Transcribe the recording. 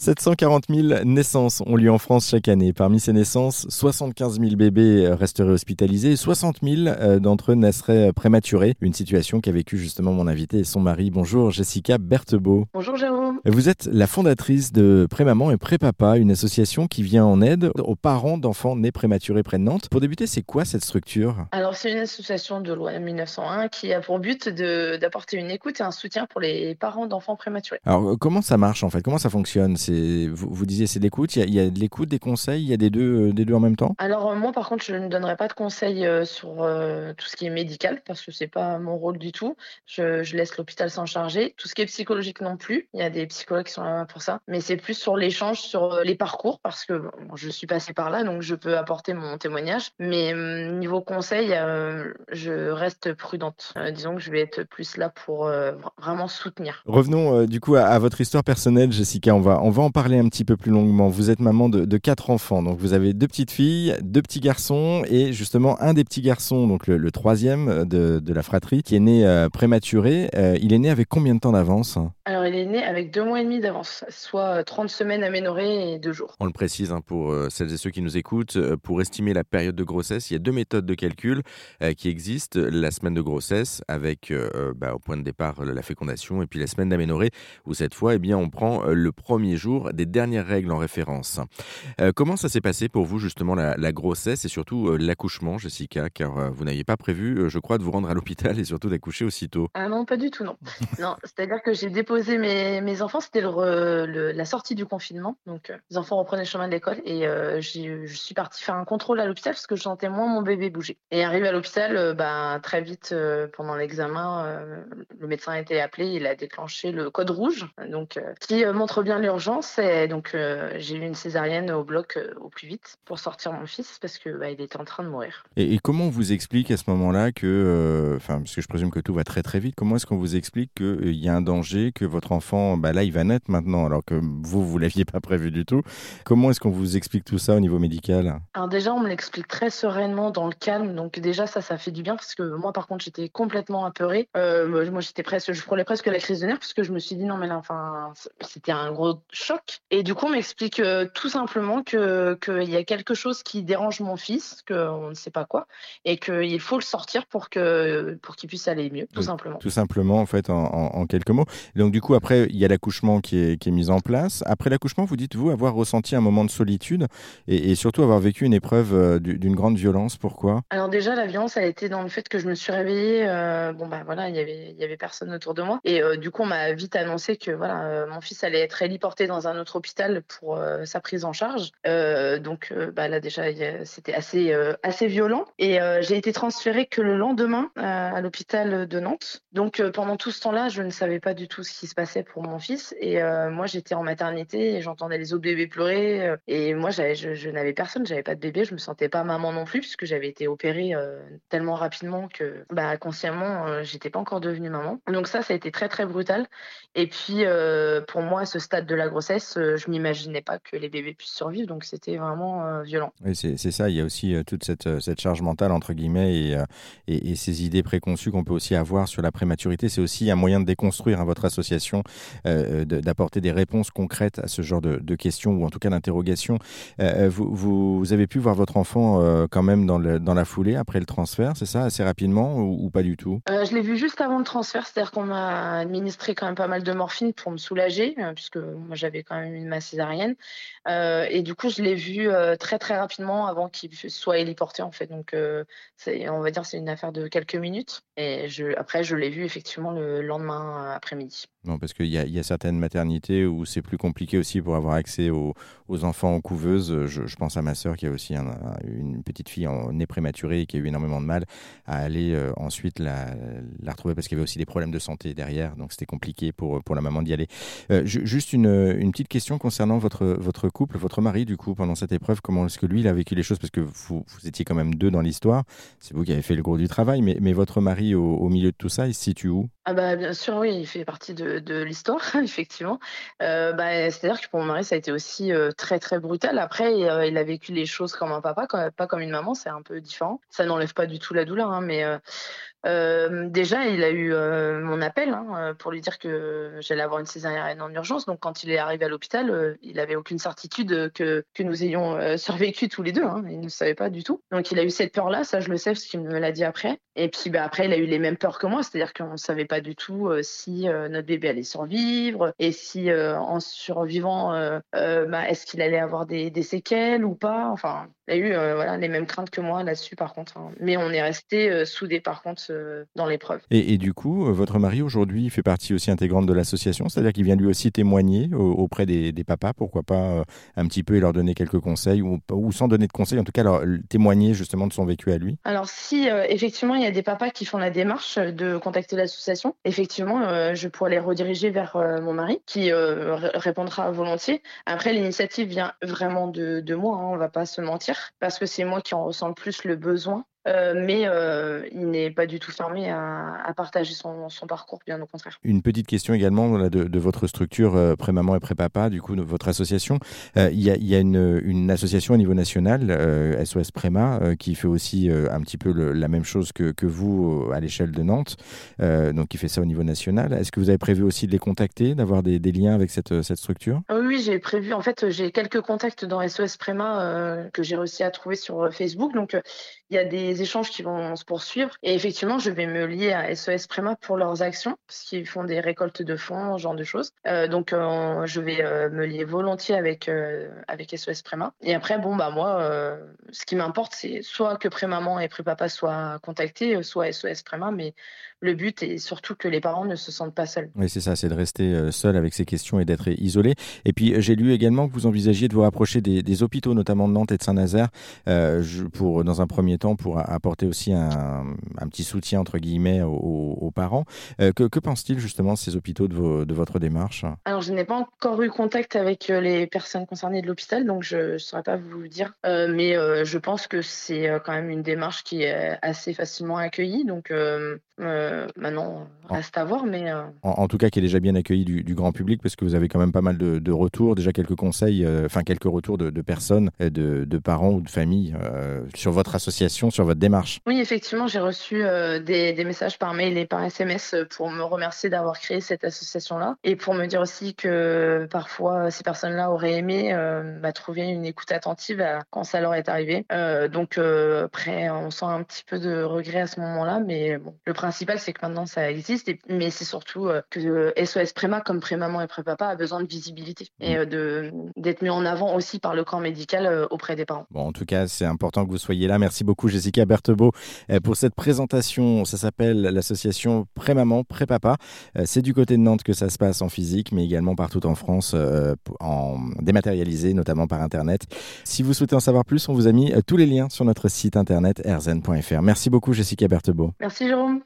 740 000 naissances ont lieu en France chaque année. Parmi ces naissances, 75 000 bébés resteraient hospitalisés et 60 000 euh, d'entre eux naisseraient euh, prématurés. Une situation qu'a vécue justement mon invité et son mari. Bonjour Jessica Berthebeau. Bonjour Jérôme. Vous êtes la fondatrice de Prémaman et Prépapa, une association qui vient en aide aux parents d'enfants nés prématurés près de Nantes. Pour débuter, c'est quoi cette structure? Alors c'est une association de loi 1901 qui a pour but d'apporter une écoute et un soutien pour les parents d'enfants prématurés. Alors comment ça marche en fait? Comment ça fonctionne? Vous, vous, disiez c'est l'écoute, il, y, a de l'écoute, des conseils, il y a des deux, euh, des deux en même temps? Alors euh, moi par contre je ne donnerai pas de conseils euh, sur tout ce qui est médical parce que c'est pas mon rôle du tout. Je, laisse l'hôpital s'en charger. Tout ce qui est psychologique non plus. Il y a des psychologues qui sont là pour ça. Mais c'est plus sur l'échange, sur les parcours parce que je suis passée par là donc je peux apporter mon témoignage. Mais niveau conseil, je reste prudente. disons que je vais être plus là pour vraiment soutenir. Revenons du coup à, votre histoire personnelle, Jessica. On va, on va en parler un petit peu plus longuement. Vous êtes maman de, quatre enfants, donc vous avez deux petites filles, deux petits garçons, et justement un des petits garçons, donc le, troisième de, la fratrie, qui est né euh, prématuré. Euh, il est né avec combien de temps d'avance? Alors il est né avec deux mois et demi d'avance, soit 30 semaines aménorées et deux jours. On le précise hein, pour euh, celles et ceux qui nous écoutent, pour estimer la période de grossesse, il y a deux méthodes de calcul qui existent. La semaine de grossesse avec bah, au point de départ la fécondation, et puis la semaine d'aménorée, où cette fois, eh bien, on prend le premier jour des dernières règles en référence. Euh, comment ça s'est passé pour vous justement la, grossesse et surtout euh, l'accouchement, Jessica? Car euh, vous n'aviez pas prévu, je crois, de vous rendre à l'hôpital et surtout d'accoucher aussitôt. Ah non, pas du tout, non. non, c'est-à-dire que j'ai déposé mes, enfants, c'était la sortie du confinement. Donc les enfants reprenaient le chemin de l'école et je suis partie faire un contrôle à l'hôpital parce que je sentais moins mon bébé bouger. Et arrivé à l'hôpital, bah, très vite pendant l'examen, le médecin a été appelé, il a déclenché le code rouge, donc qui montre bien l'urgence donc euh, j'ai eu une césarienne au bloc euh, au plus vite pour sortir mon fils parce que bah, il était en train de mourir. Et, comment on vous explique à ce moment-là que, euh, enfin, parce que je présume que tout va très très vite, comment est-ce qu'on vous explique qu'il y a un danger, que votre enfant, bah, là, il va naître maintenant, alors que vous, vous l'aviez pas prévu du tout? Comment est-ce qu'on vous explique tout ça au niveau médical? Alors déjà, on me l'explique très sereinement, dans le calme. Donc déjà, ça, ça fait du bien parce que moi, par contre, j'étais complètement apeurée. moi, j'étais presque, je prenais presque la crise de nerfs parce que je me suis dit non mais là, enfin, c'était un gros choc. Et du coup, on m'explique euh, tout simplement que qu'il y a quelque chose qui dérange mon fils, qu'on ne sait pas quoi, et qu'il faut le sortir pour que pour qu'il puisse aller mieux, tout simplement. Tout simplement, en fait, en, quelques mots. Donc du coup, après, il y a l'accouchement qui est, qui est mis en place. Après l'accouchement, vous dites-vous avoir ressenti un moment de solitude et, surtout avoir vécu une épreuve euh, d'une grande violence. Pourquoi? Alors déjà, la violence a été dans le fait que je me suis réveillée. Euh, bon bah voilà, il y avait y avait personne autour de moi, et du coup, on m'a vite annoncé que voilà, mon fils allait être héliporté dans un autre hôpital pour euh, sa prise en charge. Euh, donc euh, bah, là déjà c'était assez assez violent et j'ai été transférée que le lendemain à l'hôpital de Nantes. Donc pendant tout ce temps-là, je ne savais pas du tout ce qui se passait pour mon fils et moi j'étais en maternité et j'entendais les autres bébés pleurer et moi je, je n'avais personne, j'avais pas de bébé, je me sentais pas maman non plus puisque j'avais été opérée tellement rapidement que bah consciemment j'étais pas encore devenue maman. Donc ça ça a été très très brutal et puis pour moi ce stade de la grossesse je m'imaginais pas que les bébés puissent survivre, donc c'était vraiment euh, violent. Oui, c'est ça, il y a aussi euh, toute cette, euh, cette, charge mentale, entre guillemets, et, et, ces idées préconçues qu'on peut aussi avoir sur la prématurité. C'est aussi un moyen de déconstruire hein, votre association, d'apporter des réponses concrètes à ce genre de, de questions, ou en tout cas d'interrogations. Vous, vous, avez pu voir votre enfant quand même dans, le, dans la foulée, après le transfert, c'est ça, assez rapidement, ou, ou pas du tout? Je l'ai vu juste avant le transfert, c'est-à-dire qu'on m'a administré quand même pas mal de morphine pour me soulager, puisque moi j'avais quand même une ma césarienne. Euh, et du coup, je l'ai vu euh, très très rapidement avant qu'il soit héliporté en fait. Donc, euh, on va dire c'est une affaire de quelques minutes. Et je, après, je l'ai vu effectivement le lendemain après-midi. Non, parce qu'il y, y, a certaines maternités où c'est plus compliqué aussi pour avoir accès aux, enfants en couveuse. Je, pense à ma sœur qui a aussi une petite fille en née prématurée et qui a eu énormément de mal à aller ensuite la, la, retrouver parce qu'il y avait aussi des problèmes de santé derrière. Donc c'était compliqué pour, pour la maman d'y aller. juste une, une petite question concernant votre, votre couple, votre mari, du coup, pendant cette épreuve, comment est-ce que lui, il a vécu les choses? Parce que vous, vous étiez quand même deux dans l'histoire. C'est vous qui avez fait le gros du travail, mais, mais votre mari, au, milieu de tout ça, il se situe où? Ah bah, Bien sûr, oui, il fait partie de, l'histoire, effectivement. Euh, bah, C'est-à-dire que pour mon mari, ça a été aussi euh, très, très brutal. Après, euh, il a vécu les choses comme un papa, pas comme une maman, c'est un peu différent. Ça n'enlève pas du tout la douleur, hein, mais déjà, il a eu mon appel hein, pour lui dire que j'allais avoir une césarienne en urgence. Donc, quand il est arrivé à l'hôpital, il n'avait aucune certitude que, que nous ayons survécu tous les deux. Hein. Il ne savait pas du tout. Donc, il a eu cette peur-là. Ça, je le sais parce qu'il me l'a dit après. Et puis, bah, après, il a eu les mêmes peurs que moi. C'est-à-dire qu'on ne savait pas du tout si notre bébé allait survivre et si, en survivant, bah, est-ce qu'il allait avoir des, des, séquelles ou pas. Enfin, a eu voilà, les mêmes craintes que moi là-dessus, par contre. Hein. Mais on est resté soudés, par contre, dans l'épreuve. Et, et, du coup, euh, votre mari aujourd'hui fait partie aussi intégrante de l'association, c'est-à-dire qu'il vient lui aussi témoigner auprès des, papas, pourquoi pas euh, un petit peu et leur donner quelques conseils ou, ou sans donner de conseils, en tout cas leur témoigner justement de son vécu à lui? Alors si euh, effectivement il y a des papas qui font la démarche de contacter l'association, effectivement je pourrais les rediriger vers mon mari qui répondra volontiers. Après l'initiative vient vraiment de, de moi, hein, on va pas se mentir, parce que c'est moi qui en ressens le plus le besoin. Euh, mais euh, il n'est pas du tout fermé à, partager son, parcours, bien au contraire. Une petite question également de, votre structure euh, Pré-Maman et Pré-Papa, du coup, de votre association. Il y a, une, association au niveau national, SOS Préma, qui fait aussi un petit peu la même chose que, vous à l'échelle de Nantes, donc qui fait ça au niveau national. Est-ce que vous avez prévu aussi de les contacter, d'avoir des, liens avec cette, cette structure? Oui, j'ai prévu. En fait, j'ai quelques contacts dans SOS Préma que j'ai réussi à trouver sur Facebook. Donc, il y a des échanges qui vont se poursuivre. Et effectivement, je vais me lier à SOS Préma pour leurs actions, parce qu'ils font des récoltes de fonds, ce genre de choses. Euh, donc, euh, je vais euh, me lier volontiers avec, avec SOS Préma. Et après, bon, bah, moi, ce qui m'importe, c'est soit que Prémaman et Prépapa soient contactés, soit SOS Préma, mais le but est surtout que les parents ne se sentent pas seuls. Oui, c'est ça, c'est de rester seul avec ces questions et d'être isolé. Et puis, j'ai lu également que vous envisagiez de vous rapprocher des, hôpitaux, notamment de Nantes et de Saint-Nazaire, pour, dans un premier temps, pour apporter aussi un, petit soutien entre guillemets aux, parents. Euh, que, pensent-ils justement ces hôpitaux de, votre démarche? Alors je n'ai pas encore eu contact avec euh, les personnes concernées de l'hôpital, donc je ne saurais pas vous dire. Euh, mais je pense que c'est quand même une démarche qui est assez facilement accueillie. Donc maintenant, reste à voir. Mais en, tout cas, qui est déjà bien accueillie du, grand public parce que vous avez quand même pas mal de, retours, déjà quelques conseils, enfin quelques retours de, personnes, de, de, parents ou de familles sur votre association, sur votre démarche. Oui, effectivement, j'ai reçu euh, des, messages par mail et par SMS pour me remercier d'avoir créé cette association-là et pour me dire aussi que parfois ces personnes-là auraient aimé euh, bah, trouver une écoute attentive quand ça leur est arrivé. Euh, donc après, on sent un petit peu de regret à ce moment-là, mais bon, le principal c'est que maintenant ça existe. mais c'est surtout que SOS Préma comme Prémaman et Prépapa a besoin de visibilité et mm. de d'être mis en avant aussi par le corps médical auprès des parents. Bon, en tout cas, c'est important que vous soyez là. Merci beaucoup, Jessica Berthebot, euh, pour cette présentation. Ça s'appelle l'association Pré-Maman, Pré-Papa. Euh, c'est du côté de Nantes que ça se passe en physique, mais également partout en France, euh, en dématérialisé, notamment par Internet. Si vous souhaitez en savoir plus, on vous a mis tous les liens sur notre site internet rzn.fr. Merci beaucoup, Jessica Berthebot. Merci, Jérôme.